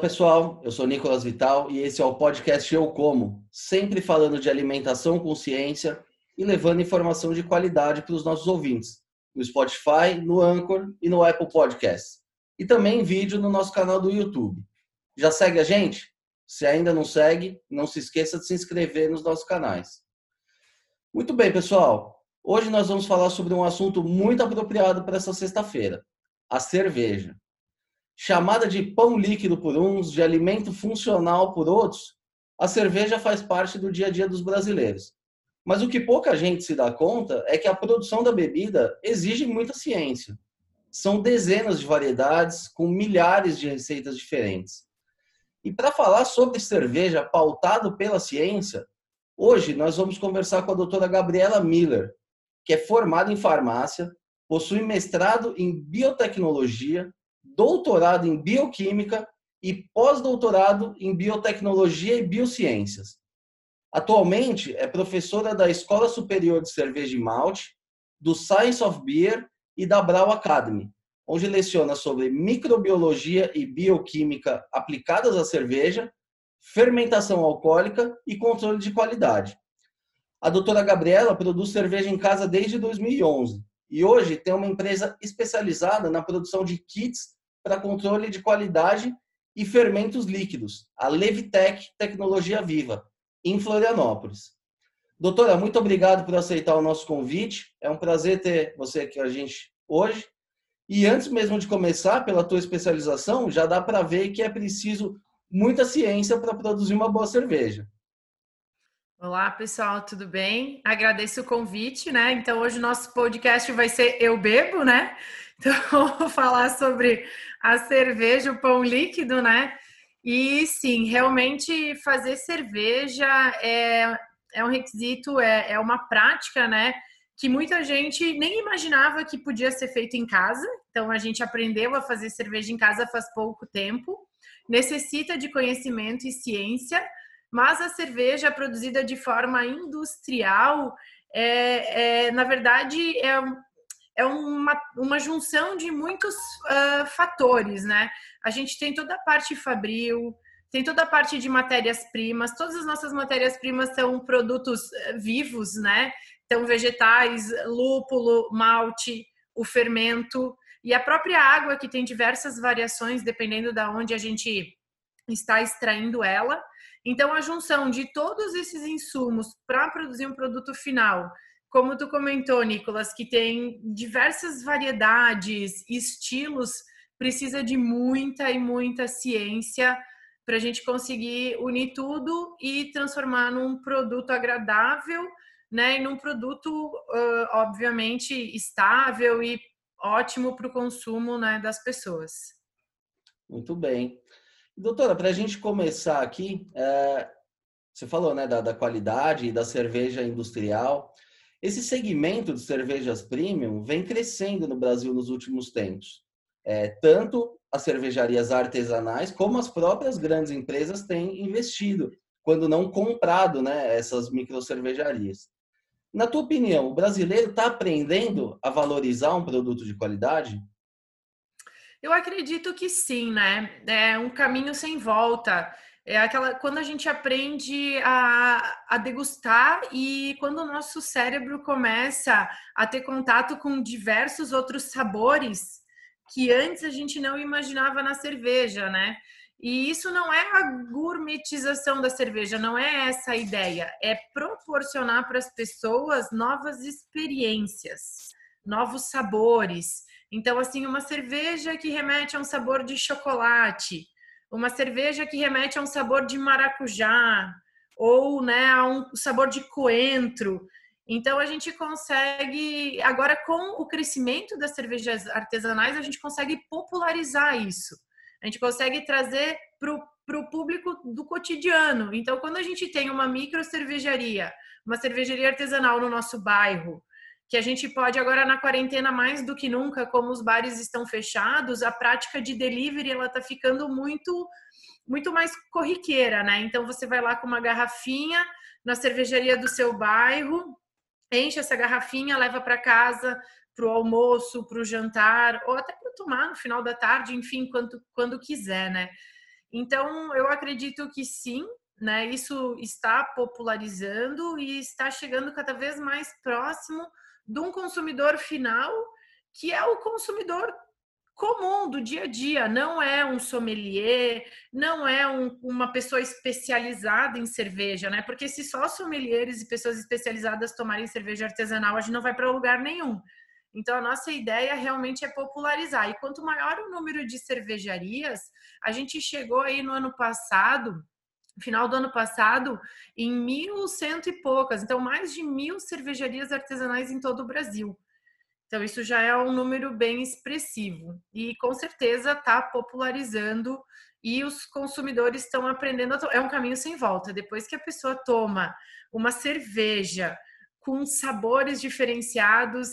pessoal, eu sou Nicolas Vital e esse é o podcast Eu Como, sempre falando de alimentação com ciência e levando informação de qualidade para os nossos ouvintes, no Spotify, no Anchor e no Apple Podcasts. E também em vídeo no nosso canal do YouTube. Já segue a gente? Se ainda não segue, não se esqueça de se inscrever nos nossos canais. Muito bem, pessoal. Hoje nós vamos falar sobre um assunto muito apropriado para essa sexta-feira: a cerveja. Chamada de pão líquido por uns, de alimento funcional por outros, a cerveja faz parte do dia a dia dos brasileiros. Mas o que pouca gente se dá conta é que a produção da bebida exige muita ciência. São dezenas de variedades com milhares de receitas diferentes. E para falar sobre cerveja pautado pela ciência, hoje nós vamos conversar com a doutora Gabriela Miller, que é formada em farmácia, possui mestrado em biotecnologia doutorado em bioquímica e pós-doutorado em biotecnologia e biociências. Atualmente é professora da Escola Superior de Cerveja e Malte, do Science of Beer e da Brau Academy, onde leciona sobre microbiologia e bioquímica aplicadas à cerveja, fermentação alcoólica e controle de qualidade. A doutora Gabriela produz cerveja em casa desde 2011 e hoje tem uma empresa especializada na produção de kits para controle de qualidade e fermentos líquidos, a Levitec Tecnologia Viva, em Florianópolis. Doutora, muito obrigado por aceitar o nosso convite. É um prazer ter você aqui com a gente hoje. E antes mesmo de começar, pela tua especialização, já dá para ver que é preciso muita ciência para produzir uma boa cerveja. Olá, pessoal, tudo bem? Agradeço o convite, né? Então, hoje o nosso podcast vai ser Eu Bebo, né? Então, vou falar sobre a cerveja, o pão líquido, né? E sim, realmente fazer cerveja é, é um requisito, é, é uma prática, né? Que muita gente nem imaginava que podia ser feito em casa. Então, a gente aprendeu a fazer cerveja em casa faz pouco tempo. Necessita de conhecimento e ciência, mas a cerveja produzida de forma industrial, é, é na verdade, é é uma, uma junção de muitos uh, fatores, né? A gente tem toda a parte fabril, tem toda a parte de matérias-primas, todas as nossas matérias-primas são produtos eh, vivos, né? Então, vegetais, lúpulo, malte, o fermento e a própria água, que tem diversas variações dependendo da onde a gente está extraindo ela. Então, a junção de todos esses insumos para produzir um produto final como tu comentou, Nicolas, que tem diversas variedades, estilos, precisa de muita e muita ciência para a gente conseguir unir tudo e transformar num produto agradável, né? E num produto, obviamente, estável e ótimo para o consumo né, das pessoas. Muito bem. Doutora, para a gente começar aqui, é, você falou né, da, da qualidade e da cerveja industrial. Esse segmento de cervejas premium vem crescendo no Brasil nos últimos tempos. É, tanto as cervejarias artesanais como as próprias grandes empresas têm investido, quando não comprado, né, essas microcervejarias. Na tua opinião, o brasileiro está aprendendo a valorizar um produto de qualidade? Eu acredito que sim, né? É um caminho sem volta. É aquela quando a gente aprende a, a degustar e quando o nosso cérebro começa a ter contato com diversos outros sabores que antes a gente não imaginava na cerveja, né? E isso não é a gourmetização da cerveja, não é essa a ideia. É proporcionar para as pessoas novas experiências, novos sabores. Então, assim, uma cerveja que remete a um sabor de chocolate, uma cerveja que remete a um sabor de maracujá ou né, a um sabor de coentro. Então a gente consegue, agora com o crescimento das cervejas artesanais, a gente consegue popularizar isso. A gente consegue trazer para o público do cotidiano. Então, quando a gente tem uma micro cervejaria, uma cervejaria artesanal no nosso bairro, que a gente pode agora na quarentena mais do que nunca, como os bares estão fechados, a prática de delivery ela tá ficando muito muito mais corriqueira, né? Então você vai lá com uma garrafinha na cervejaria do seu bairro, enche essa garrafinha, leva para casa para o almoço, para o jantar ou até para tomar no final da tarde, enfim, quando, quando quiser, né? Então, eu acredito que sim, né? Isso está popularizando e está chegando cada vez mais próximo de um consumidor final, que é o consumidor comum do dia a dia, não é um sommelier, não é um, uma pessoa especializada em cerveja, né? Porque se só sommeliers e pessoas especializadas tomarem cerveja artesanal, a gente não vai para lugar nenhum. Então, a nossa ideia realmente é popularizar. E quanto maior o número de cervejarias, a gente chegou aí no ano passado, final do ano passado, em mil cento e poucas. Então, mais de mil cervejarias artesanais em todo o Brasil. Então, isso já é um número bem expressivo. E com certeza está popularizando e os consumidores estão aprendendo. É um caminho sem volta. Depois que a pessoa toma uma cerveja com sabores diferenciados,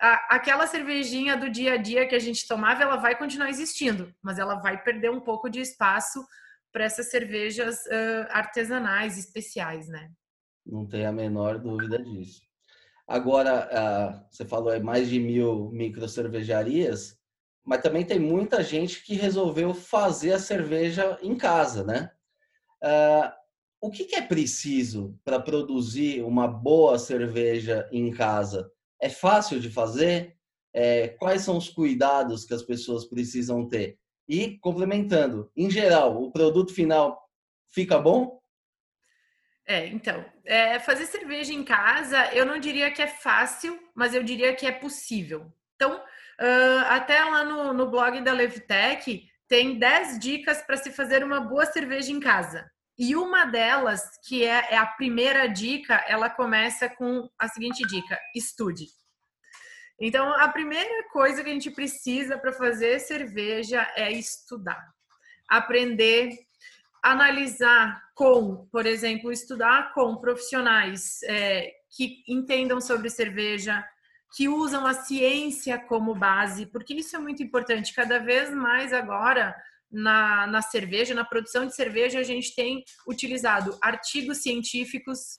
a, aquela cervejinha do dia a dia que a gente tomava, ela vai continuar existindo, mas ela vai perder um pouco de espaço para essas cervejas uh, artesanais especiais, né? Não tem a menor dúvida disso. Agora, uh, você falou é mais de mil micro cervejarias, mas também tem muita gente que resolveu fazer a cerveja em casa, né? Uh, o que, que é preciso para produzir uma boa cerveja em casa? É fácil de fazer? É, quais são os cuidados que as pessoas precisam ter? E, complementando, em geral, o produto final fica bom? É, então, é, fazer cerveja em casa, eu não diria que é fácil, mas eu diria que é possível. Então, uh, até lá no, no blog da Levtech, tem 10 dicas para se fazer uma boa cerveja em casa. E uma delas, que é, é a primeira dica, ela começa com a seguinte dica: estude. Então, a primeira coisa que a gente precisa para fazer cerveja é estudar, aprender, analisar com, por exemplo, estudar com profissionais é, que entendam sobre cerveja, que usam a ciência como base, porque isso é muito importante. Cada vez mais agora na, na cerveja, na produção de cerveja, a gente tem utilizado artigos científicos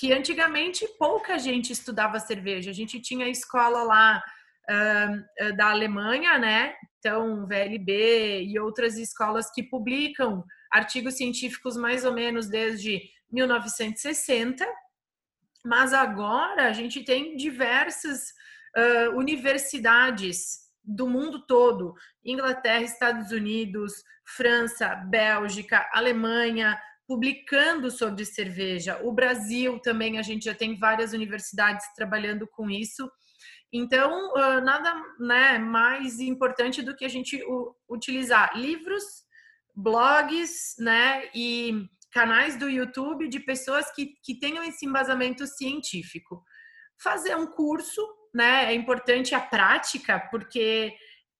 que antigamente pouca gente estudava cerveja. A gente tinha escola lá uh, da Alemanha, né? Então, VLB e outras escolas que publicam artigos científicos mais ou menos desde 1960. Mas agora a gente tem diversas uh, universidades do mundo todo Inglaterra, Estados Unidos, França, Bélgica, Alemanha publicando sobre cerveja. O Brasil também, a gente já tem várias universidades trabalhando com isso. Então, nada né, mais importante do que a gente utilizar livros, blogs né, e canais do YouTube de pessoas que, que tenham esse embasamento científico. Fazer um curso né? É importante a prática, porque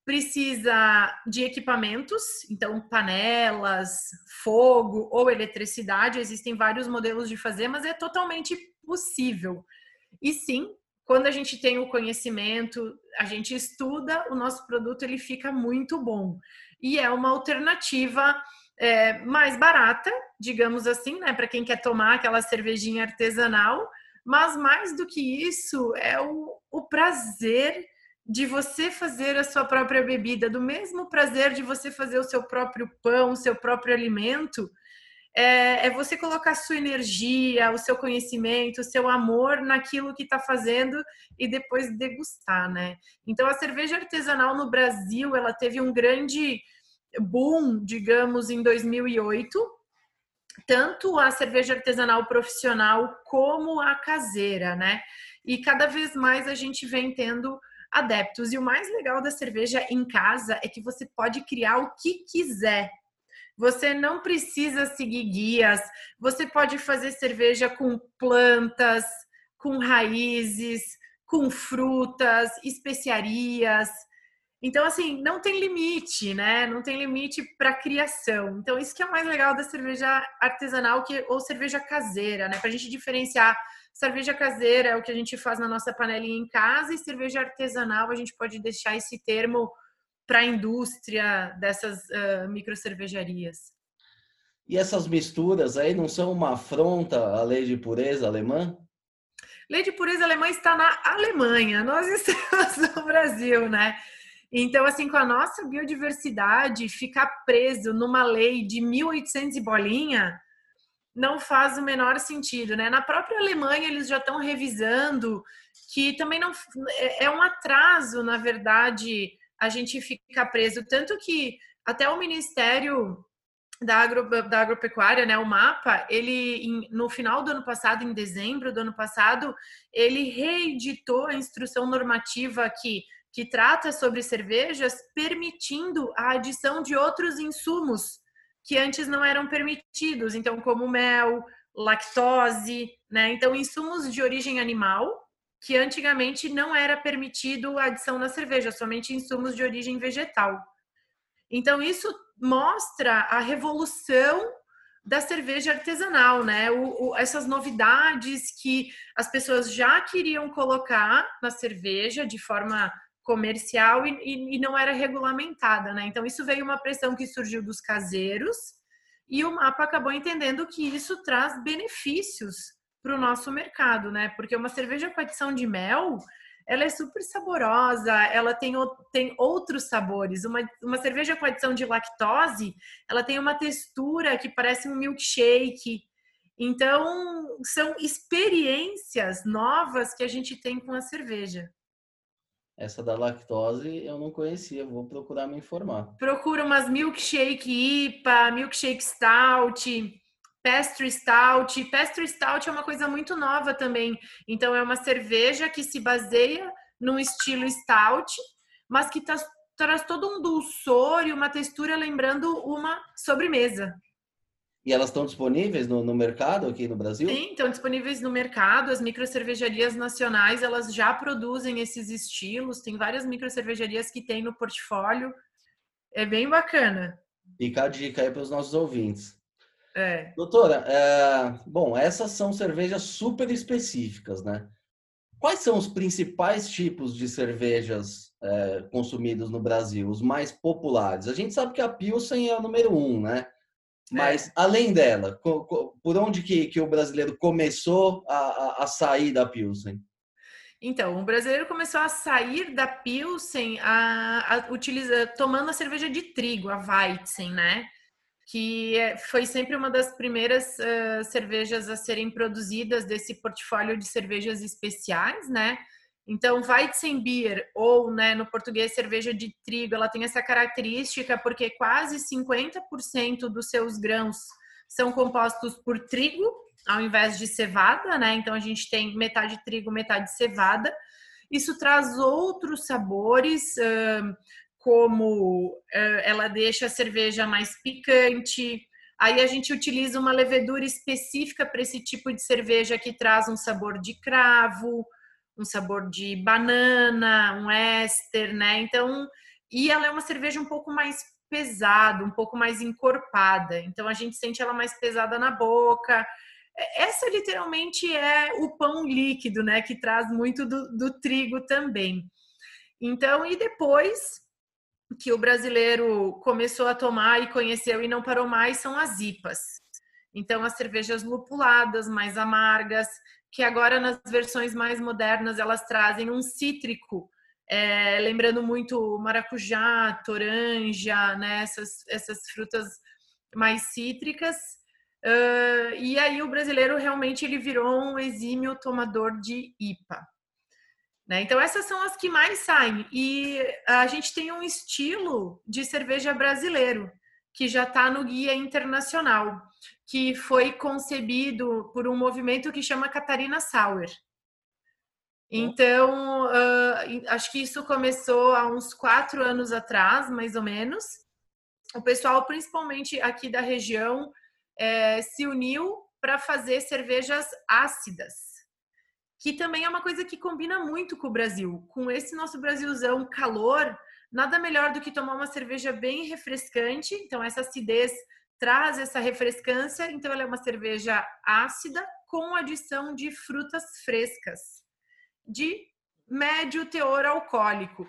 precisa de equipamentos, então panelas, fogo ou eletricidade, existem vários modelos de fazer, mas é totalmente possível. E sim, quando a gente tem o conhecimento, a gente estuda, o nosso produto ele fica muito bom. E é uma alternativa é, mais barata, digamos assim, né, para quem quer tomar aquela cervejinha artesanal, mas mais do que isso, é o, o prazer de você fazer a sua própria bebida, do mesmo prazer de você fazer o seu próprio pão, o seu próprio alimento, é, é você colocar sua energia, o seu conhecimento, o seu amor naquilo que está fazendo e depois degustar, né? Então a cerveja artesanal no Brasil, ela teve um grande boom, digamos, em 2008, tanto a cerveja artesanal profissional como a caseira, né? E cada vez mais a gente vem tendo adeptos. E o mais legal da cerveja em casa é que você pode criar o que quiser. Você não precisa seguir guias, você pode fazer cerveja com plantas, com raízes, com frutas, especiarias. Então, assim, não tem limite, né? Não tem limite para criação. Então, isso que é o mais legal da cerveja artesanal que, ou cerveja caseira, né? Para a gente diferenciar cerveja caseira é o que a gente faz na nossa panelinha em casa e cerveja artesanal a gente pode deixar esse termo para a indústria dessas uh, micro cervejarias. E essas misturas aí não são uma afronta à lei de pureza alemã? Lei de pureza alemã está na Alemanha, nós estamos no Brasil, né? Então, assim, com a nossa biodiversidade, ficar preso numa lei de 1800 e bolinha não faz o menor sentido, né? Na própria Alemanha, eles já estão revisando que também não é, é um atraso, na verdade, a gente ficar preso. Tanto que até o Ministério da, agro, da agropecuária, né, o mapa, ele no final do ano passado, em dezembro do ano passado, ele reeditou a instrução normativa que, que trata sobre cervejas, permitindo a adição de outros insumos que antes não eram permitidos, então como mel, lactose, né? Então insumos de origem animal que antigamente não era permitido a adição na cerveja, somente insumos de origem vegetal. Então isso mostra a revolução da cerveja artesanal, né? O, o, essas novidades que as pessoas já queriam colocar na cerveja de forma comercial e, e, e, não era regulamentada, né? Então isso veio uma pressão que surgiu dos caseiros e o mapa acabou entendendo que isso traz benefícios para o nosso mercado, né? Porque uma cerveja com adição de mel ela é super saborosa, ela tem, tem outros sabores. Uma, uma cerveja com adição de lactose, ela tem uma textura que parece um milkshake. Então, são experiências novas que a gente tem com a cerveja. Essa da lactose eu não conhecia, vou procurar me informar. Procura umas milkshake IPA, milkshake stout, Pastry Stout. Pastry Stout é uma coisa muito nova também. Então, é uma cerveja que se baseia num estilo stout, mas que tá, traz todo um dulçor e uma textura lembrando uma sobremesa. E elas estão disponíveis no, no, mercado aqui no Brasil? Sim, estão disponíveis no mercado. As microcervejarias nacionais, elas já produzem esses estilos. Tem várias microcervejarias que têm no portfólio. É bem bacana. Fica a dica aí para os nossos ouvintes. É. Doutora, é, bom, essas são cervejas super específicas, né? Quais são os principais tipos de cervejas é, consumidos no Brasil, os mais populares? A gente sabe que a Pilsen é o número um, né? Mas é. além dela, por onde que, que o brasileiro começou a, a, a, sair da Pilsen? Então, o brasileiro começou a sair da Pilsen a, a utiliza, tomando a cerveja de trigo, a Weizen, né? que é, foi sempre uma das primeiras uh, cervejas a serem produzidas desse portfólio de cervejas especiais, né? Então, Weizenbier, ou né, no português cerveja de trigo, ela tem essa característica porque quase 50% dos seus grãos são compostos por trigo, ao invés de cevada, né? Então, a gente tem metade trigo, metade cevada. Isso traz outros sabores, como ela deixa a cerveja mais picante. Aí a gente utiliza uma levedura específica para esse tipo de cerveja que traz um sabor de cravo, um sabor de banana, um éster, né? Então, e ela é uma cerveja um pouco mais pesada, um pouco mais encorpada. Então a gente sente ela mais pesada na boca. Essa literalmente é o pão líquido, né? Que traz muito do, do trigo também. Então, e depois que o brasileiro começou a tomar e conheceu e não parou mais são as IPAs. Então, as cervejas lupuladas, mais amargas, que agora nas versões mais modernas elas trazem um cítrico, é, lembrando muito maracujá, toranja, né? essas, essas frutas mais cítricas. Uh, e aí o brasileiro realmente ele virou um exímio tomador de IPA. Né? Então, essas são as que mais saem. E a gente tem um estilo de cerveja brasileiro, que já está no guia internacional, que foi concebido por um movimento que chama Catarina Sauer. Então, uh, acho que isso começou há uns quatro anos atrás, mais ou menos. O pessoal, principalmente aqui da região, é, se uniu para fazer cervejas ácidas que também é uma coisa que combina muito com o Brasil. Com esse nosso Brasilzão calor, nada melhor do que tomar uma cerveja bem refrescante. Então, essa acidez traz essa refrescância. Então, ela é uma cerveja ácida com adição de frutas frescas, de médio teor alcoólico.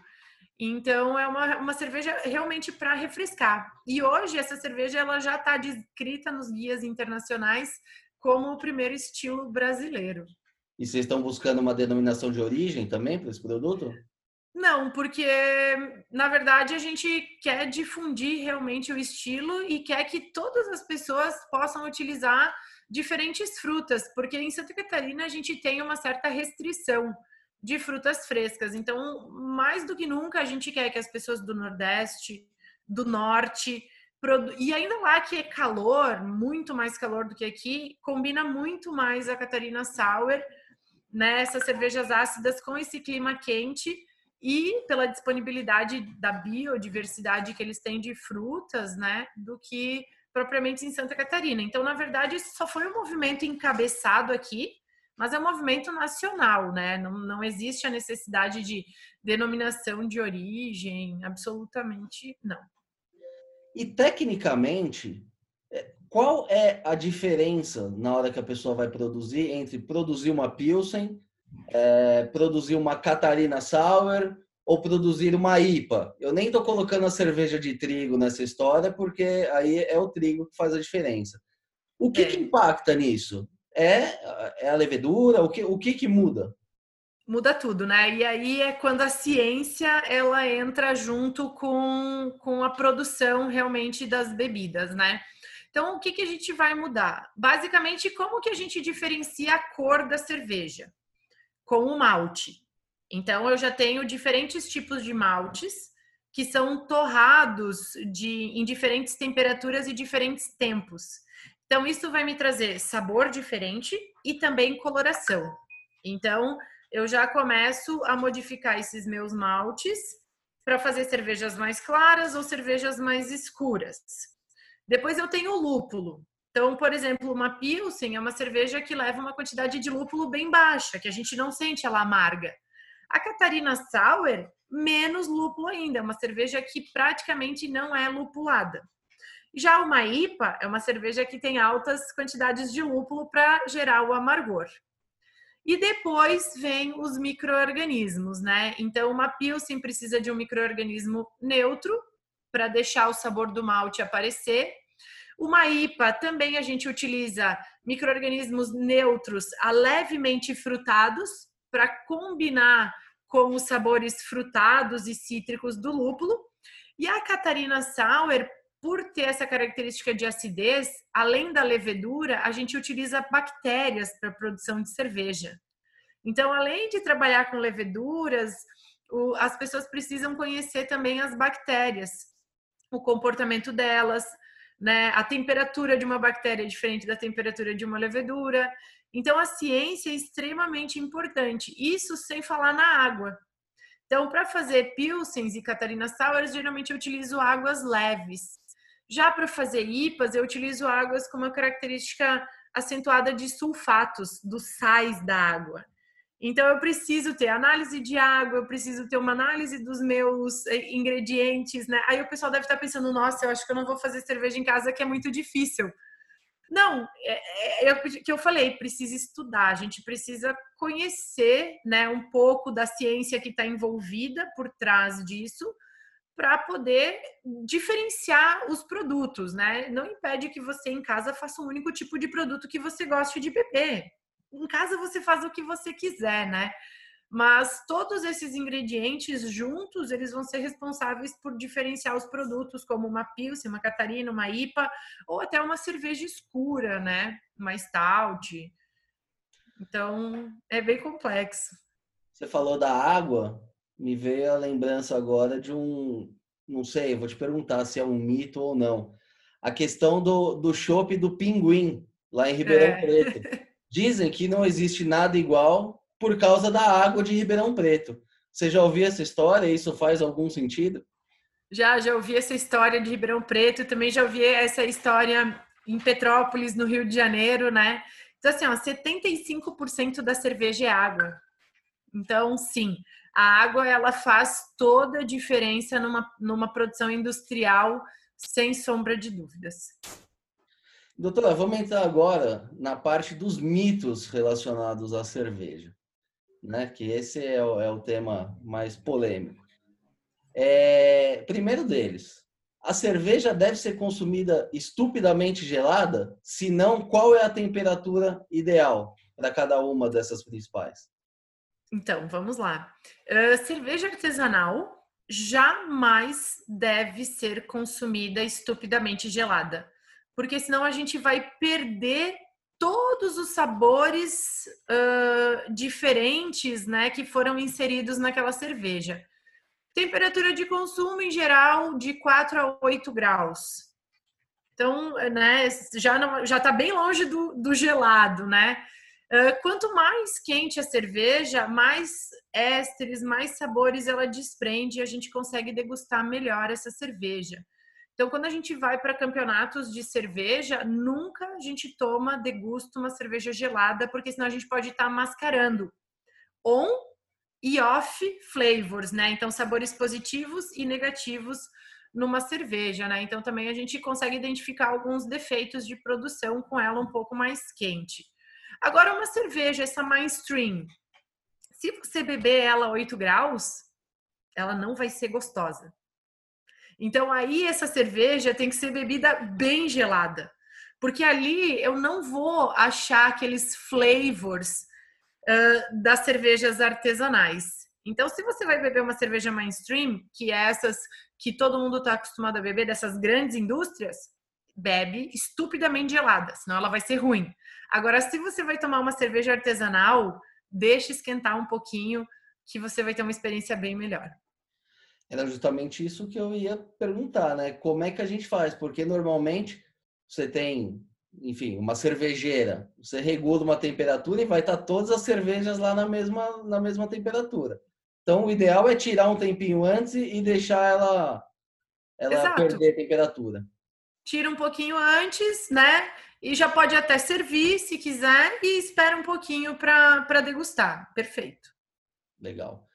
Então, é uma, uma cerveja realmente para refrescar. E hoje, essa cerveja ela já está descrita nos guias internacionais como o primeiro estilo brasileiro. E vocês estão buscando uma denominação de origem também para esse produto? Não, porque na verdade a gente quer difundir realmente o estilo e quer que todas as pessoas possam utilizar diferentes frutas, porque em Santa Catarina a gente tem uma certa restrição de frutas frescas. Então, mais do que nunca, a gente quer que as pessoas do Nordeste, do Norte, e ainda lá que é calor, muito mais calor do que aqui, combina muito mais a Catarina Sour, né, essas cervejas ácidas com esse clima quente e pela disponibilidade da biodiversidade que eles têm de frutas, né, do que propriamente em Santa Catarina. Então, na verdade, isso só foi um movimento encabeçado aqui, mas é um movimento nacional, né? Não, não existe a necessidade de denominação de origem, absolutamente não. E tecnicamente, é, qual é a diferença na hora que a pessoa vai produzir entre produzir uma Pilsen, é, produzir uma Catarina Sour ou produzir uma IPA. Eu nem estou colocando a cerveja de trigo nessa história, porque aí é o trigo que faz a diferença. O que, é. que impacta nisso? É, é a levedura? O que, o que, que muda? Muda tudo, né? E aí é quando a ciência ela entra junto com, com a produção realmente das bebidas, né? Então, o que, que a gente vai mudar? Basicamente, como que a gente diferencia a cor da cerveja? Com o malte. Então, eu já tenho diferentes tipos de maltes que são torrados de, em diferentes temperaturas e diferentes tempos. Então, isso vai me trazer sabor diferente e também coloração. Então, eu já começo a modificar esses meus maltes para fazer cervejas mais claras ou cervejas mais escuras. Depois eu tenho o lúpulo. Então, por exemplo, uma Pilsen é uma cerveja que leva uma quantidade de lúpulo bem baixa, que a gente não sente ela amarga. A Catarina Sour, menos lúpulo ainda, é uma cerveja que praticamente não é lupulada. Já uma IPA é uma cerveja que tem altas quantidades de lúpulo para gerar o amargor. E depois vem os microorganismos, né? Então, uma Pilsen precisa de um microorganismo neutro para deixar o sabor do malte aparecer. Uma IPA também a gente utiliza microorganismos neutros a levemente frutados para combinar com os sabores frutados e cítricos do lúpulo. E a Catarina Sour, por ter essa característica de acidez, além da levedura, a gente utiliza bactérias para produção de cerveja. Então, além de trabalhar com leveduras, as pessoas precisam conhecer também as bactérias, o comportamento delas, né? A temperatura de uma bactéria é diferente da temperatura de uma levedura. Então, a ciência é extremamente importante. Isso sem falar na água. Então, para fazer pilsens e Catarina Sours, geralmente eu utilizo águas leves. Já para fazer IPAs, eu utilizo águas com uma característica acentuada de sulfatos, dos sais da água. Então, eu preciso ter análise de água, eu preciso ter uma análise dos meus eh, ingredientes, né? Aí o pessoal deve estar pensando, nossa, eu acho que eu não vou fazer cerveja em casa, que é muito difícil. Não, é, é, é, que eu falei, precisa estudar, a gente precisa conhecer né, um pouco da ciência que está envolvida por trás disso para poder diferenciar os produtos, né? Não impede que você em casa faça um único tipo de produto que você goste de beber. Em casa você faz o que você quiser, né? mas todos esses ingredientes juntos eles vão ser responsáveis por diferenciar os produtos como uma pilsen, uma catarina, uma IPA ou até uma cerveja escura, né? Uma stout. Então é bem complexo. Você falou da água, me veio a lembrança agora de um, não sei, vou te perguntar se é um mito ou não. A questão do do chopp do pinguim lá em Ribeirão é. Preto. Dizem que não existe nada igual por causa da água de Ribeirão Preto. Você já ouviu essa história? Isso faz algum sentido? Já, já ouvi essa história de Ribeirão Preto, também já ouvi essa história em Petrópolis, no Rio de Janeiro, né? Então, assim, ó, 75% da cerveja é água. Então, sim, a água ela faz toda a diferença numa, numa produção industrial, sem sombra de dúvidas. Doutora, vamos entrar agora na parte dos mitos relacionados à cerveja né? Que esse é o, é o tema mais polêmico. É, primeiro deles, a cerveja deve ser consumida estupidamente gelada? Se não, qual é a temperatura ideal para cada uma dessas principais? Então, vamos lá. Uh, cerveja artesanal jamais deve ser consumida estupidamente gelada, porque senão a gente vai perder todos os sabores uh, diferentes, né, que foram inseridos naquela cerveja. Temperatura de consumo em geral de 4 a 8 graus. Então, né, já não, já está bem longe do, do gelado, né? Uh, quanto mais quente a cerveja, mais ésteres, mais sabores ela desprende e a gente consegue degustar melhor essa cerveja. Então, quando a gente vai para campeonatos de cerveja, nunca a gente toma, degusta uma cerveja gelada, porque senão a gente pode estar tá mascarando on e off flavors, né? Então, sabores positivos e negativos numa cerveja, né? Então, também a gente consegue identificar alguns defeitos de produção com ela um pouco mais quente. Agora, uma cerveja, essa mainstream, se você beber ela a 8 graus, ela não vai ser gostosa. Então aí essa cerveja tem que ser bebida bem gelada, porque ali eu não vou achar aqueles flavors uh, das cervejas artesanais. Então, se você vai beber uma cerveja mainstream, que é essas que todo mundo está acostumado a beber, dessas grandes indústrias, bebe estupidamente gelada, senão ela vai ser ruim. Agora, se você vai tomar uma cerveja artesanal, deixa esquentar um pouquinho, que você vai ter uma experiência bem melhor. Era justamente isso que eu ia perguntar, né? Como é que a gente faz? Porque normalmente você tem, enfim, uma cervejeira, você regula uma temperatura e vai estar todas as cervejas lá na mesma, na mesma temperatura. Então, o ideal é tirar um tempinho antes e deixar ela, ela perder a temperatura. Tira um pouquinho antes, né? E já pode até servir se quiser e espera um pouquinho para degustar. Perfeito. Legal.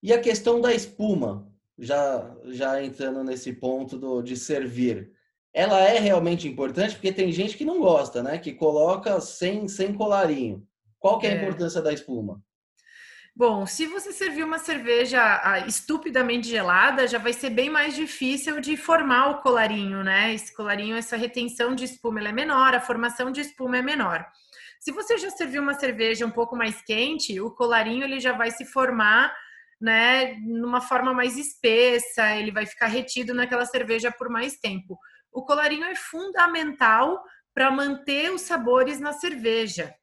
E a questão da espuma, já, já entrando nesse ponto do, de servir, ela é realmente importante porque tem gente que não gosta, né? Que coloca sem, sem colarinho. Qual que é a é. importância da espuma? Bom, se você servir uma cerveja estupidamente gelada, já vai ser bem mais difícil de formar o colarinho, né? Esse colarinho, essa retenção de espuma é menor, a formação de espuma é menor. Se você já serviu uma cerveja um pouco mais quente, o colarinho ele já vai se formar, né, numa forma mais espessa, ele vai ficar retido naquela cerveja por mais tempo. O colarinho é fundamental para manter os sabores na cerveja,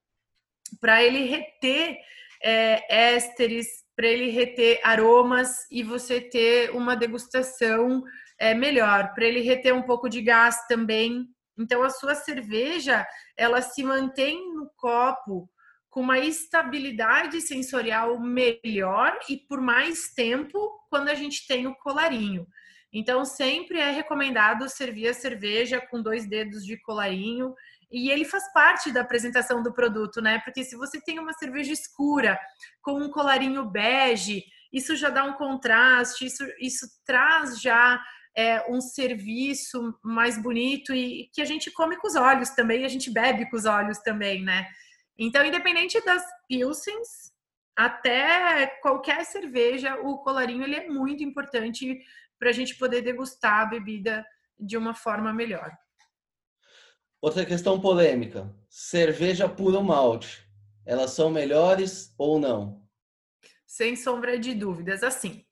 para ele reter é, ésteres, para ele reter aromas e você ter uma degustação é, melhor, para ele reter um pouco de gás também. Então a sua cerveja ela se mantém no copo com uma estabilidade sensorial melhor e por mais tempo quando a gente tem o colarinho. Então sempre é recomendado servir a cerveja com dois dedos de colarinho e ele faz parte da apresentação do produto, né? Porque se você tem uma cerveja escura com um colarinho bege, isso já dá um contraste, isso, isso traz já é, um serviço mais bonito e que a gente come com os olhos também, a gente bebe com os olhos também, né? Então, independente das pilsens, até qualquer cerveja, o colarinho ele é muito importante para a gente poder degustar a bebida de uma forma melhor. Outra questão polêmica: cerveja puro malte. Elas são melhores ou não? Sem sombra de dúvidas. Assim,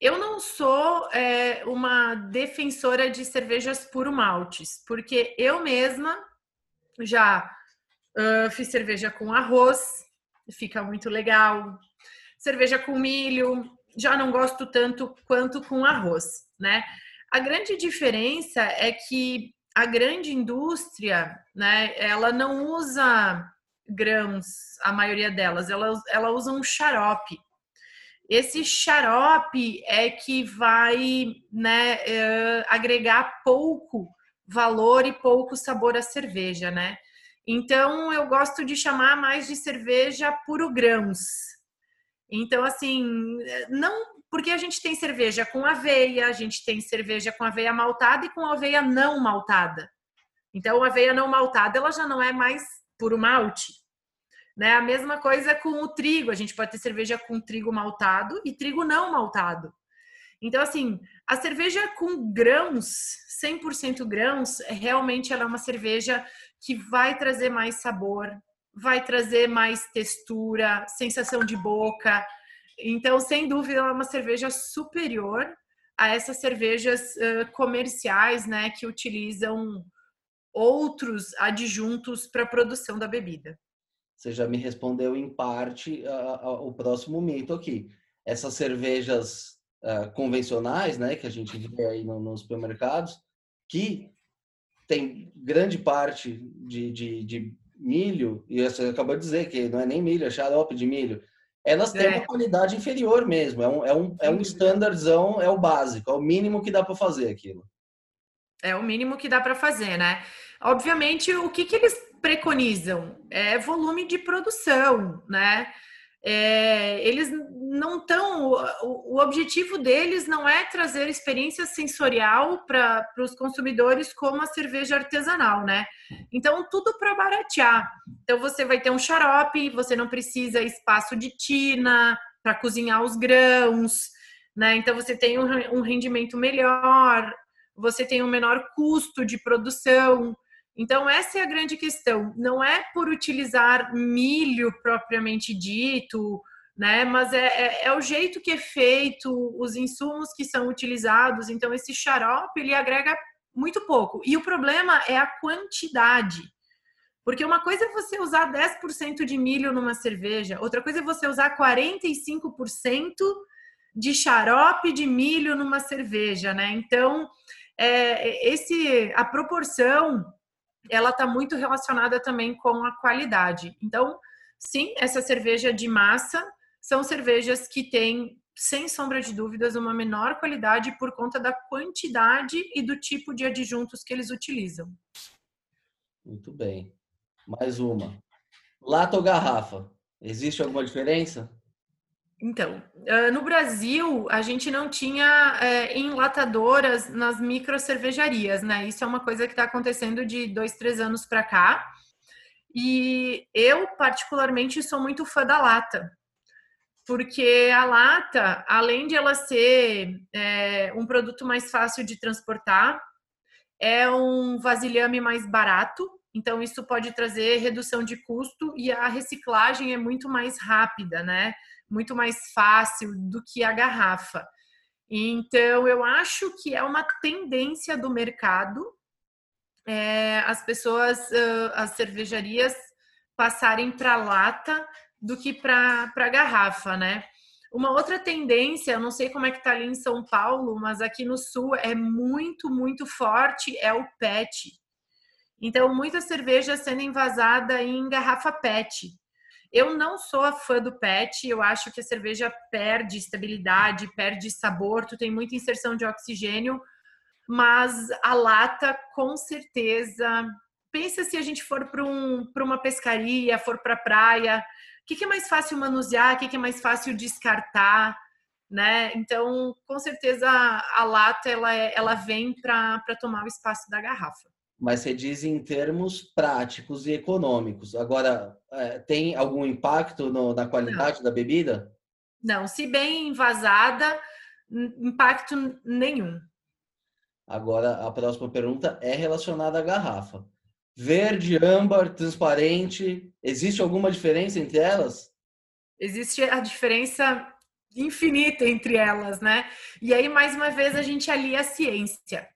eu não sou é, uma defensora de cervejas puro maltes, porque eu mesma já uh, fiz cerveja com arroz, fica muito legal. Cerveja com milho, já não gosto tanto quanto com arroz, né? A grande diferença é que a grande indústria, né, ela não usa grãos, a maioria delas, ela, ela usa um xarope. Esse xarope é que vai né, é, agregar pouco valor e pouco sabor à cerveja, né? Então eu gosto de chamar mais de cerveja puro grãos. Então, assim, não porque a gente tem cerveja com aveia, a gente tem cerveja com aveia maltada e com aveia não maltada. Então, a aveia não maltada, ela já não é mais puro malte. Né? A mesma coisa com o trigo. A gente pode ter cerveja com trigo maltado e trigo não maltado. Então, assim, a cerveja com grãos, 100% grãos, realmente ela é uma cerveja que vai trazer mais sabor, vai trazer mais textura, sensação de boca. Então, sem dúvida, ela é uma cerveja superior a essas cervejas uh, comerciais, né, que utilizam outros adjuntos para a produção da bebida. Você já me respondeu em parte o próximo mito aqui. Essas cervejas uh, convencionais, né, que a gente vê aí no, nos supermercados, que tem grande parte de, de, de milho, e você acabou de dizer que não é nem milho, é xarope de milho, elas têm é. uma qualidade inferior mesmo. É um, é um, é um standardzão, é o básico, é o mínimo que dá para fazer aquilo. É o mínimo que dá para fazer, né? Obviamente, o que, que eles preconizam? É volume de produção, né? É, eles não estão. O, o, objetivo deles não é trazer experiência sensorial para os consumidores como a cerveja artesanal, né? Então, tudo para baratear. Então, você vai ter um xarope, você não precisa espaço de tina para cozinhar os grãos, né? Então, você tem um, um rendimento melhor, você tem um menor custo de produção. Então, essa é a grande questão. Não é por utilizar milho propriamente dito, né? Mas é, é, é, o jeito que é feito, os insumos que são utilizados. Então, esse xarope ele agrega muito pouco. E o problema é a quantidade. Porque uma coisa é você usar 10% de milho numa cerveja, outra coisa é você usar 45% de xarope de milho numa cerveja, né? Então, é, esse a proporção ela está muito relacionada também com a qualidade. Então, sim, essa cerveja de massa são cervejas que têm, sem sombra de dúvidas, uma menor qualidade por conta da quantidade e do tipo de adjuntos que eles utilizam. Muito bem. Mais uma. Lata ou garrafa? Existe alguma diferença? Então, no Brasil, a gente não tinha é, enlatadoras nas micro cervejarias, né? Isso é uma coisa que está acontecendo de dois, três anos para cá. E eu, particularmente, sou muito fã da lata, porque a lata, além de ela ser é, um produto mais fácil de transportar, é um vasilhame mais barato, então isso pode trazer redução de custo e a reciclagem é muito mais rápida, né? Muito mais fácil do que a garrafa. Então, eu acho que é uma tendência do mercado é, as pessoas, as cervejarias passarem para lata do que para garrafa, né? Uma outra tendência, eu não sei como é que está ali em São Paulo, mas aqui no Sul é muito, muito forte, é o PET. Então, muita cerveja sendo envasada em garrafa PET. Eu não sou fã do PET, eu acho que a cerveja perde estabilidade, perde sabor, tu tem muita inserção de oxigênio, mas a lata, com certeza. Pensa se a gente for para um, uma pescaria, for para a praia, o que, que, é mais fácil manusear, o que, que, é mais fácil descartar, né? Então, com certeza, a lata ela, é, ela vem para tomar o espaço da garrafa mas você diz em termos práticos e econômicos. Agora, é, tem algum impacto no, na qualidade Não. da bebida? Não, se bem envasada, impacto nenhum. Agora, a próxima pergunta é relacionada à garrafa. Verde, âmbar, transparente, existe alguma diferença entre elas? Existe a diferença infinita entre elas, né? E aí, mais uma vez, a gente alia a ciência.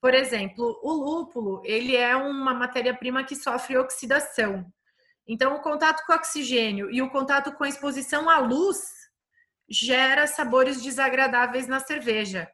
Por exemplo, o lúpulo, ele é uma matéria-prima que sofre oxidação. Então, o contato com oxigênio e o contato com a exposição à luz gera sabores desagradáveis na cerveja,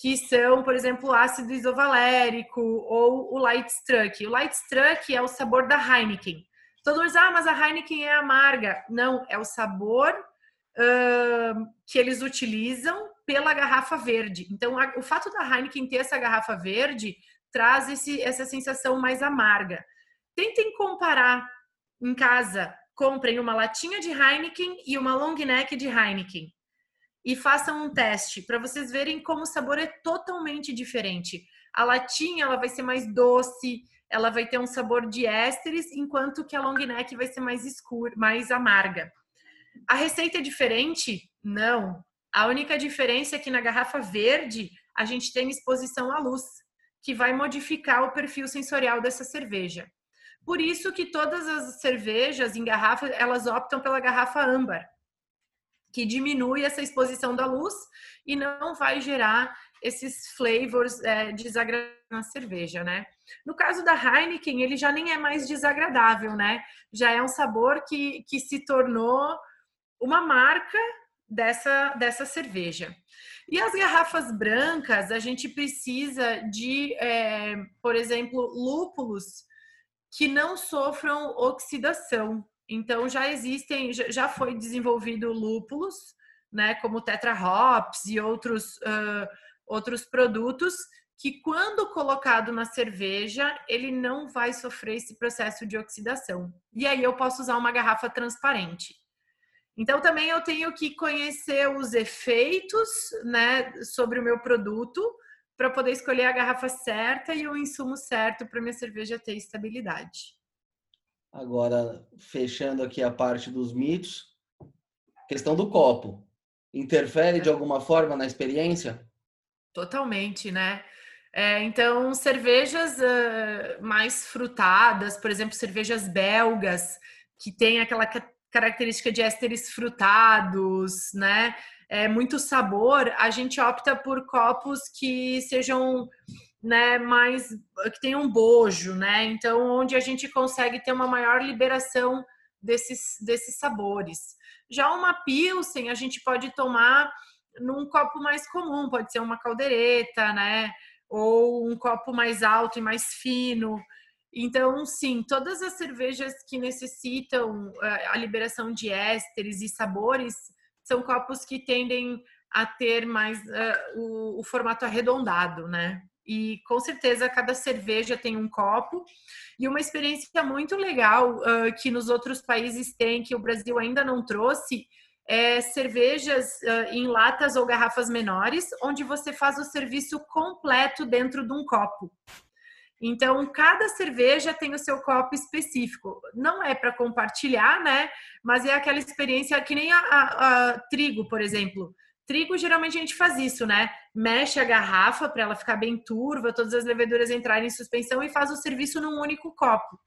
que são, por exemplo, o ácido isovalérico ou o light struck. O light struck é o sabor da Heineken. Todo mundo diz, ah, mas a Heineken é amarga. Não, é o sabor uh, que eles utilizam pela garrafa verde. Então, a, o fato da Heineken ter essa garrafa verde traz esse, essa sensação mais amarga. Tentem comparar em casa, comprem uma latinha de Heineken e uma long neck de Heineken e façam um teste para vocês verem como o sabor é totalmente diferente. A latinha ela vai ser mais doce, ela vai ter um sabor de ésteres, enquanto que a long neck vai ser mais escura, mais amarga. A receita é diferente? Não. A única diferença é que na garrafa verde a gente tem exposição à luz, que vai modificar o perfil sensorial dessa cerveja. Por isso que todas as cervejas em garrafa, elas optam pela garrafa âmbar, que diminui essa exposição da luz e não vai gerar esses flavors é, desagradáveis na cerveja, né? No caso da Heineken, ele já nem é mais desagradável, né? Já é um sabor que, que se tornou uma marca dessa, dessa cerveja. E as garrafas brancas, a gente precisa de, é, por exemplo, lúpulos que não sofram oxidação. Então já existem, já foi desenvolvido lúpulos, né, como Tetra Hops e outros uh, outros produtos que quando colocado na cerveja, ele não vai sofrer esse processo de oxidação. E aí eu posso usar uma garrafa transparente. Então também eu tenho que conhecer os efeitos, né, sobre o meu produto para poder escolher a garrafa certa e o insumo certo para minha cerveja ter estabilidade. Agora, fechando aqui a parte dos mitos, questão do copo. Interfere de alguma forma na experiência? Totalmente, né? É, então, cervejas uh, mais frutadas, por exemplo, cervejas belgas, que tem aquela característica de ésteres frutados, né? é, muito sabor, a gente opta por copos que sejam né, mais que tenham bojo, né? Então, onde a gente consegue ter uma maior liberação desses, desses sabores. Já uma pilsen a gente pode tomar num copo mais comum, pode ser uma caldeireta, né? Ou um copo mais alto e mais fino. Então, sim, todas as cervejas que necessitam eh, a liberação de ésteres e sabores são copos que tendem a ter mais uh, o, o, formato arredondado, né? E com certeza cada cerveja tem um copo e uma experiência muito legal uh, que nos outros países tem, que o Brasil ainda não trouxe, é cervejas uh, em latas ou garrafas menores, onde você faz o serviço completo dentro de um copo. Então, cada cerveja tem o seu copo específico. Não é para compartilhar, né? Mas é aquela experiência que nem a, a, a, trigo, por exemplo. Trigo, geralmente a gente faz isso, né? Mexe a garrafa para ela ficar bem turva, todas as leveduras entrarem em suspensão e faz o serviço num único copo.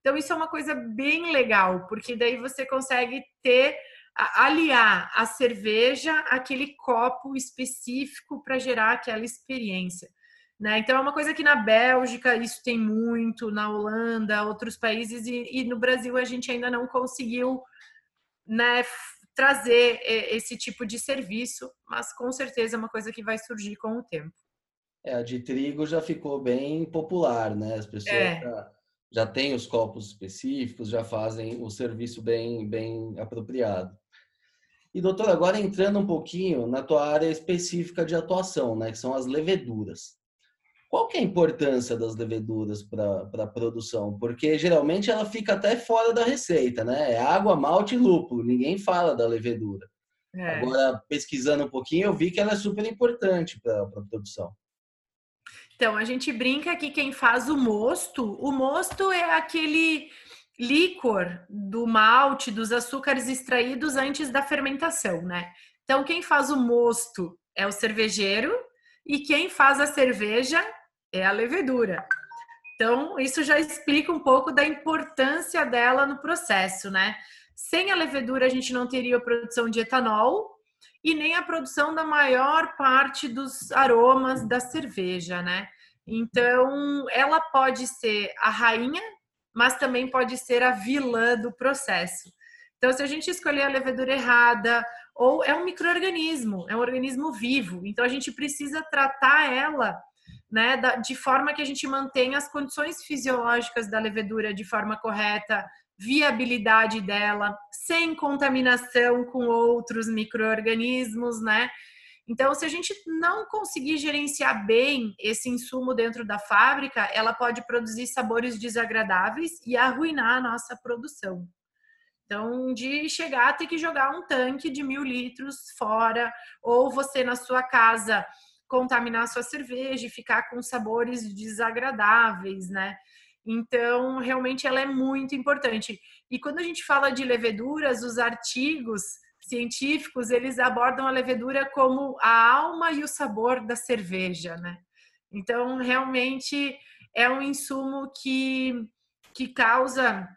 Então, isso é uma coisa bem legal, porque daí você consegue ter aliar a cerveja àquele copo específico para gerar aquela experiência. Né? Então é uma coisa que na Bélgica isso tem muito, na Holanda, outros países, e, e no Brasil a gente ainda não conseguiu né, trazer esse tipo de serviço, mas com certeza é uma coisa que vai surgir com o tempo. É, a de trigo já ficou bem popular, né? As pessoas é. já, já têm os copos específicos, já fazem o serviço bem, bem apropriado. E doutor, agora entrando um pouquinho na tua área específica de atuação, né, que são as leveduras. Qual que é a importância das leveduras para a produção? Porque geralmente ela fica até fora da receita, né? É água, malte e lúpulo. Ninguém fala da levedura. É. Agora, pesquisando um pouquinho, eu vi que ela é super importante para a produção. Então, a gente brinca que quem faz o mosto, o mosto é aquele líquor do malte, dos açúcares extraídos antes da fermentação, né? Então, quem faz o mosto é o cervejeiro e quem faz a cerveja é a levedura. Então, isso já explica um pouco da importância dela no processo, né? Sem a levedura, a gente não teria a produção de etanol e nem a produção da maior parte dos aromas da cerveja, né? Então, ela pode ser a rainha, mas também pode ser a vilã do processo. Então, se a gente escolher a levedura errada, ou é um microorganismo, é um organismo vivo, então a gente precisa tratar ela né, de forma que a gente mantenha as condições fisiológicas da levedura de forma correta, viabilidade dela, sem contaminação com outros micro-organismos, né? Então, se a gente não conseguir gerenciar bem esse insumo dentro da fábrica, ela pode produzir sabores desagradáveis e arruinar a nossa produção. Então, de chegar a ter que jogar um tanque de mil litros fora, ou você na sua casa contaminar a sua cerveja e ficar com sabores desagradáveis, né? Então, realmente ela é muito importante. E quando a gente fala de leveduras, os artigos científicos, eles abordam a levedura como a alma e o sabor da cerveja, né? Então, realmente é um insumo que que causa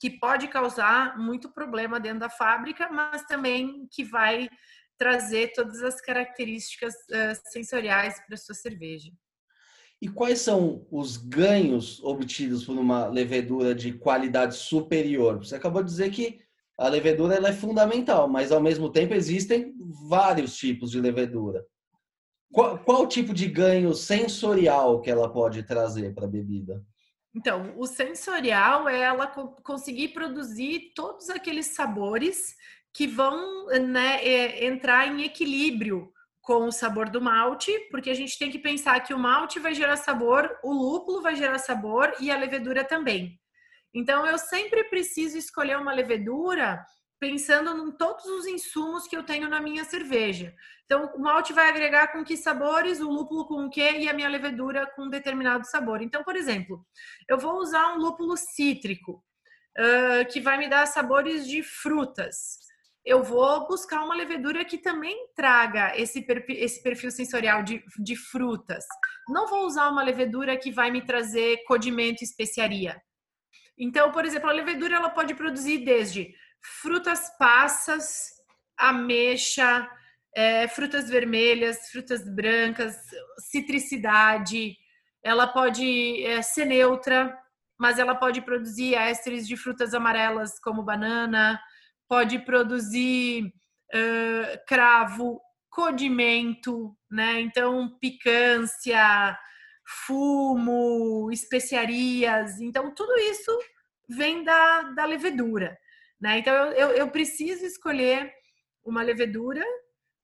que pode causar muito problema dentro da fábrica, mas também que vai trazer todas as características uh, sensoriais para a sua cerveja. E quais são os ganhos obtidos por uma levedura de qualidade superior? Você acabou de dizer que a levedura é fundamental, mas ao mesmo tempo existem vários tipos de levedura. Qual, qual tipo de ganho sensorial que ela pode trazer para a bebida? Então, o sensorial é ela conseguir produzir todos aqueles sabores que vão né, é, entrar em equilíbrio com o sabor do malte, porque a gente tem que pensar que o malte vai gerar sabor, o lúpulo vai gerar sabor e a levedura também. Então, eu sempre preciso escolher uma levedura pensando em todos os insumos que eu tenho na minha cerveja. Então, o malte vai agregar com que sabores, o lúpulo com o quê e a minha levedura com um determinado sabor. Então, por exemplo, eu vou usar um lúpulo cítrico, uh, que vai me dar sabores de frutas. Eu vou buscar uma levedura que também traga esse perfil, esse perfil sensorial de, de frutas. Não vou usar uma levedura que vai me trazer codimento e especiaria. Então, por exemplo, a levedura ela pode produzir desde frutas passas, ameixa, é, frutas vermelhas, frutas brancas, citricidade. Ela pode é, ser neutra, mas ela pode produzir ésteres de frutas amarelas, como banana, pode produzir uh, cravo, codimento, né? Então, picância, fumo, especiarias. Então, tudo isso vem da, da levedura. Né? Então, eu, eu, eu preciso escolher uma levedura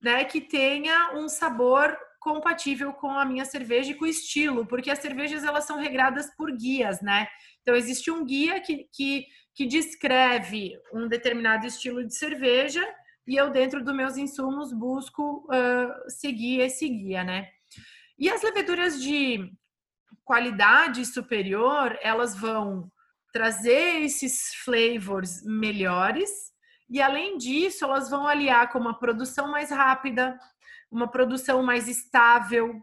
né, que tenha um sabor compatível com a minha cerveja e com o estilo, porque as cervejas elas são regradas por guias, né? Então existe um guia que, que, que descreve um determinado estilo de cerveja e eu dentro dos meus insumos busco uh, seguir esse guia, né? E as leveduras de qualidade superior, elas vão trazer esses flavors melhores e além disso, elas vão aliar com uma produção mais rápida, uma produção mais estável.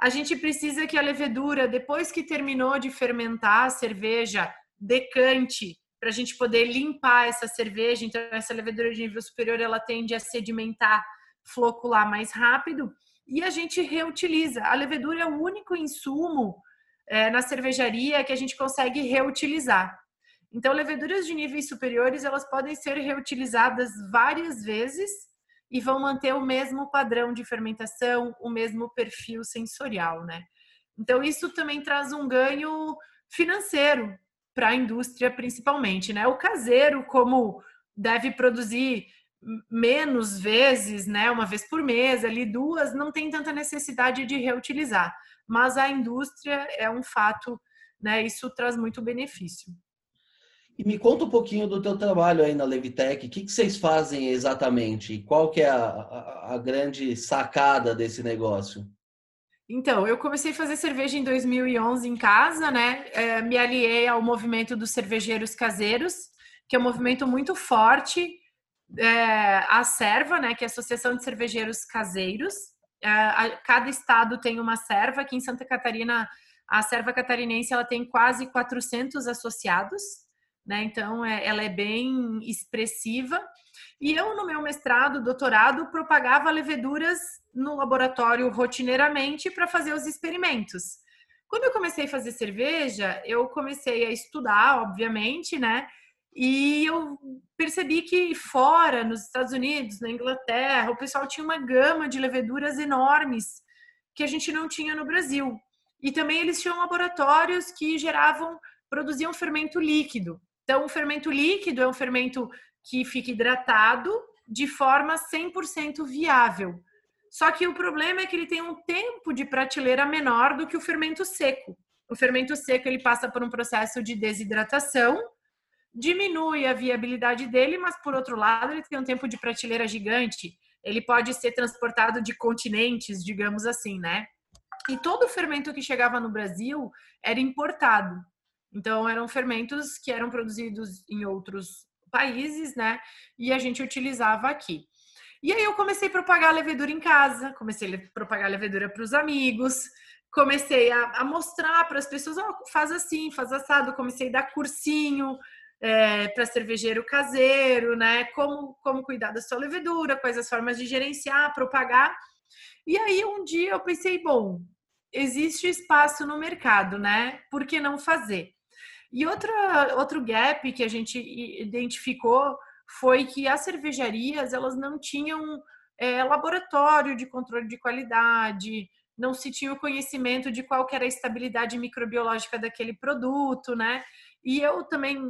A gente precisa que a levedura, depois que terminou de fermentar a cerveja, decante para a gente poder limpar essa cerveja. Então, essa levedura de nível superior ela tende a sedimentar, flocular mais rápido e a gente reutiliza. A levedura é o único insumo é, na cervejaria que a gente consegue reutilizar. Então, leveduras de níveis superiores, elas podem ser reutilizadas várias vezes e vão manter o mesmo padrão de fermentação, o mesmo perfil sensorial, né? Então, isso também traz um ganho financeiro para a indústria, principalmente, né? O caseiro, como deve produzir menos vezes, né, uma vez por mês, ali duas, não tem tanta necessidade de reutilizar mas a indústria é um fato, né? Isso traz muito benefício. E me conta um pouquinho do teu trabalho aí na Levitec. O que, que vocês fazem exatamente? Qual que é a, a, a grande sacada desse negócio? Então, eu comecei a fazer cerveja em 2011 em casa, né? É, me aliei ao movimento dos cervejeiros caseiros, que é um movimento muito forte. É, a Serva, né? Que é a Associação de Cervejeiros Caseiros cada estado tem uma serva. Aqui em Santa Catarina, a serva catarinense ela tem quase 400 associados, né? Então, é, ela é bem expressiva. E eu, no meu mestrado, doutorado, propagava leveduras no laboratório rotineiramente para fazer os experimentos. Quando eu comecei a fazer cerveja, eu comecei a estudar, obviamente, né? E eu percebi que fora, nos Estados Unidos, na Inglaterra, o pessoal tinha uma gama de leveduras enormes que a gente não tinha no Brasil. E também eles tinham laboratórios que geravam, produziam fermento líquido. Então, o fermento líquido é um fermento que fica hidratado de forma 100% viável. Só que o problema é que ele tem um tempo de prateleira menor do que o fermento seco. O fermento seco ele passa por um processo de desidratação diminui a viabilidade dele, mas por outro lado, ele tem um tempo de prateleira gigante. Ele pode ser transportado de continentes, digamos assim, né? E todo o fermento que chegava no Brasil era importado. Então, eram fermentos que eram produzidos em outros países, né? E a gente utilizava aqui. E aí eu comecei a propagar a levedura em casa, comecei a propagar a levedura para os amigos, comecei a, a mostrar para as pessoas, oh, faz assim, faz assado, comecei a dar cursinho é, para cervejeiro caseiro, né? Como, como cuidar da sua levedura, quais as formas de gerenciar, propagar. E aí um dia eu pensei, bom, existe espaço no mercado, né? Por que não fazer? E outra, outro gap que a gente identificou foi que as cervejarias elas não tinham é, laboratório de controle de qualidade, não se tinha o conhecimento de qual era a estabilidade microbiológica daquele produto, né? E eu também,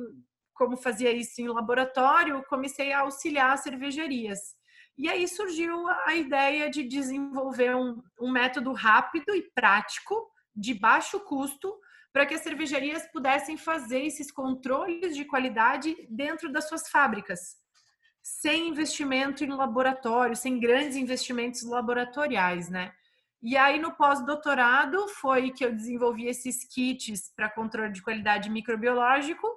como fazia isso em laboratório, comecei a auxiliar as cervejarias. E aí surgiu a ideia de desenvolver um, um método rápido e prático, de baixo custo, para que as cervejarias pudessem fazer esses controles de qualidade dentro das suas fábricas, sem investimento em laboratório, sem grandes investimentos laboratoriais, né? E aí, no pós-doutorado, foi que eu desenvolvi esses kits para controle de qualidade microbiológico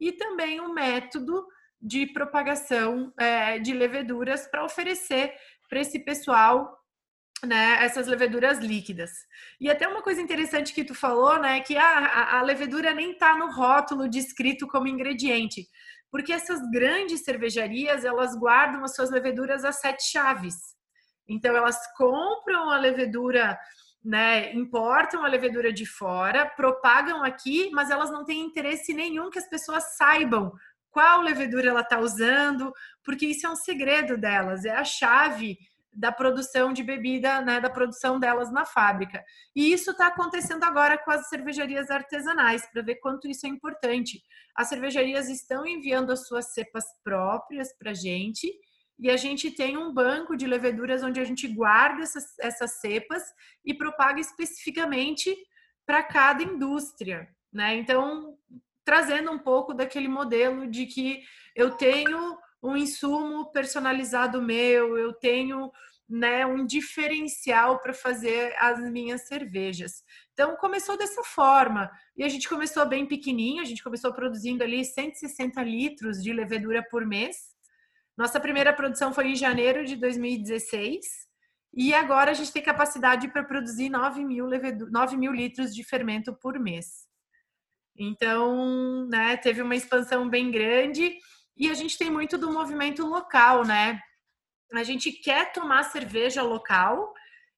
e também um método de propagação é, de leveduras para oferecer para esse pessoal né, essas leveduras líquidas. E até uma coisa interessante que tu falou, né, que a, a levedura nem está no rótulo descrito como ingrediente, porque essas grandes cervejarias elas guardam as suas leveduras a sete chaves. Então, elas compram a levedura, né, importam a levedura de fora, propagam aqui, mas elas não têm interesse nenhum que as pessoas saibam qual levedura ela está usando, porque isso é um segredo delas, é a chave da produção de bebida, né, da produção delas na fábrica. E isso está acontecendo agora com as cervejarias artesanais, para ver quanto isso é importante. As cervejarias estão enviando as suas cepas próprias para a gente, e a gente tem um banco de leveduras onde a gente guarda essas, essas cepas e propaga especificamente para cada indústria, né? Então, trazendo um pouco daquele modelo de que eu tenho um insumo personalizado meu, eu tenho né, um diferencial para fazer as minhas cervejas. Então começou dessa forma e a gente começou bem pequenininho, a gente começou produzindo ali 160 litros de levedura por mês nossa primeira produção foi em janeiro de 2016 e agora a gente tem capacidade para produzir 9 mil, 9 mil litros de fermento por mês. Então, né, teve uma expansão bem grande e a gente tem muito do movimento local, né? A gente quer tomar cerveja local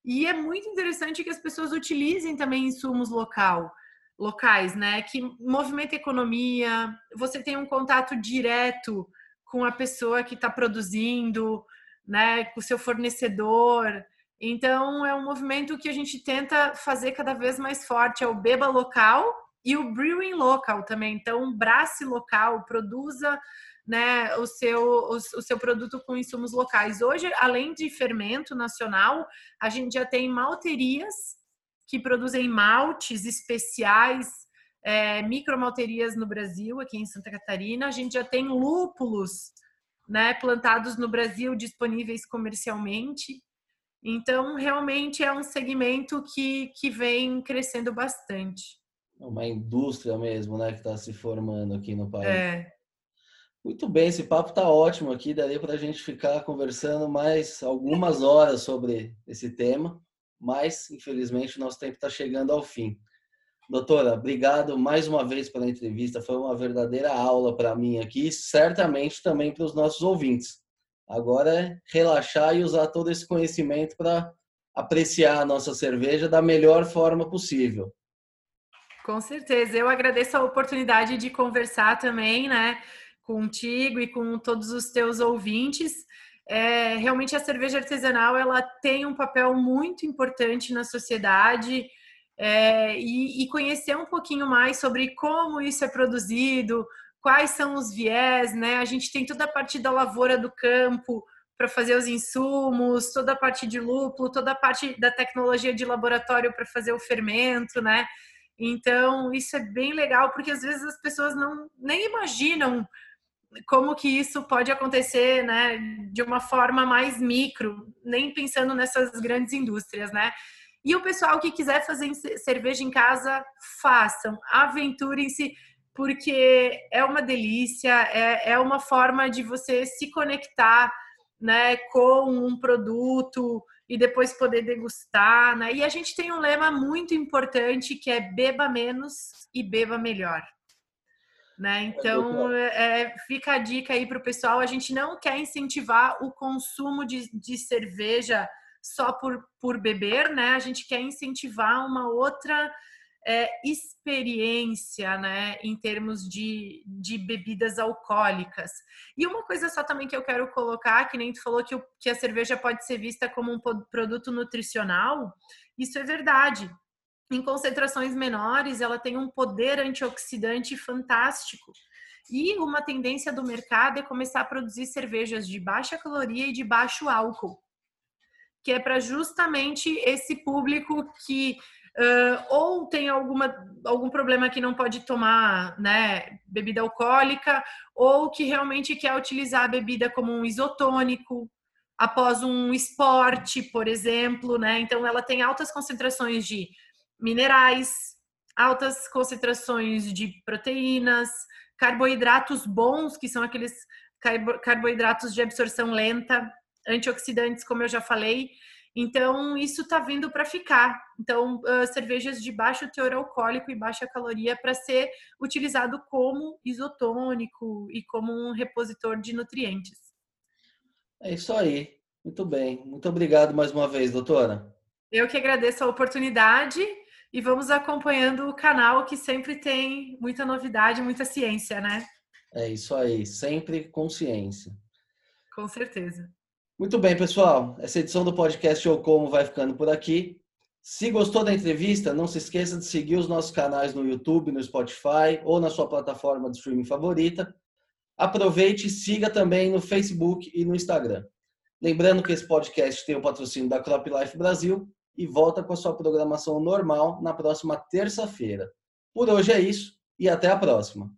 e é muito interessante que as pessoas utilizem também insumos local, locais, né? Que movimenta a economia, você tem um contato direto com a pessoa que está produzindo, né, com o seu fornecedor. Então, é um movimento que a gente tenta fazer cada vez mais forte. É o beba local e o brewing local também. Então, brace local, produza né, o, seu, o, o, seu produto com insumos locais. Hoje, além de fermento nacional, a gente já tem malterias que produzem maltes especiais é, micromalterias no Brasil, aqui em Santa Catarina. A gente já tem lúpulos né, plantados no Brasil disponíveis comercialmente. Então, realmente é um segmento que, que vem crescendo bastante. É uma indústria mesmo, né, que está se formando aqui no país. É. Muito bem, esse papo está ótimo aqui, daria para a gente ficar conversando mais algumas horas sobre esse tema, mas infelizmente o nosso tempo está chegando ao fim. Doutora, obrigado mais uma vez pela entrevista. Foi uma verdadeira aula para mim aqui, certamente também para os nossos ouvintes. Agora é relaxar e usar todo esse conhecimento para apreciar a nossa cerveja da melhor forma possível. Com certeza. Eu agradeço a oportunidade de conversar também, né, contigo e com todos os teus ouvintes. É, realmente a cerveja artesanal ela tem um papel muito importante na sociedade é, e, e, conhecer um pouquinho mais sobre como isso é produzido, quais são os viés, né? A gente tem toda a parte da lavoura do campo para fazer os insumos, toda a parte de lúpulo, toda a parte da tecnologia de laboratório para fazer o fermento, né? Então, isso é bem legal, porque às vezes as pessoas não nem imaginam como que isso pode acontecer, né, de uma forma mais micro, nem pensando nessas grandes indústrias, né? E o pessoal que quiser fazer cerveja em casa, façam, aventurem-se, porque é uma delícia, é, é uma forma de você se conectar né, com um produto e depois poder degustar, né? E a gente tem um lema muito importante que é beba menos e beba melhor. Né? Então, é, fica a dica aí para o pessoal. A gente não quer incentivar o consumo de, de cerveja só por, por beber, né? A gente quer incentivar uma outra é, experiência, né, em termos de, de bebidas alcoólicas. E uma coisa só também que eu quero colocar, que nem tu falou que, o, que a cerveja pode ser vista como um produto nutricional, isso é verdade. Em concentrações menores, ela tem um poder antioxidante fantástico. E uma tendência do mercado é começar a produzir cervejas de baixa caloria e de baixo álcool, que é para justamente esse público que Uh, ou tem alguma, algum problema que não pode tomar né, bebida alcoólica, ou que realmente quer utilizar a bebida como um isotônico após um esporte, por exemplo, né? Então ela tem altas concentrações de minerais, altas concentrações de proteínas, carboidratos bons, que são aqueles carboidratos de absorção lenta, antioxidantes, como eu já falei, então, isso está vindo para ficar. Então, uh, cervejas de baixo teor alcoólico e baixa caloria para ser utilizado como isotônico e como um repositor de nutrientes. É isso aí. Muito bem. Muito obrigado mais uma vez, doutora. Eu que agradeço a oportunidade e vamos acompanhando o canal que sempre tem muita novidade, muita ciência, né? É isso aí, sempre consciência. Com certeza. Muito bem, pessoal. Essa edição do podcast Ou Como vai ficando por aqui. Se gostou da entrevista, não se esqueça de seguir os nossos canais no YouTube, no Spotify ou na sua plataforma de streaming favorita. Aproveite e siga também no Facebook e no Instagram. Lembrando que esse podcast tem o patrocínio da Crop Life Brasil e volta com a sua programação normal na próxima terça-feira. Por hoje é isso e até a próxima.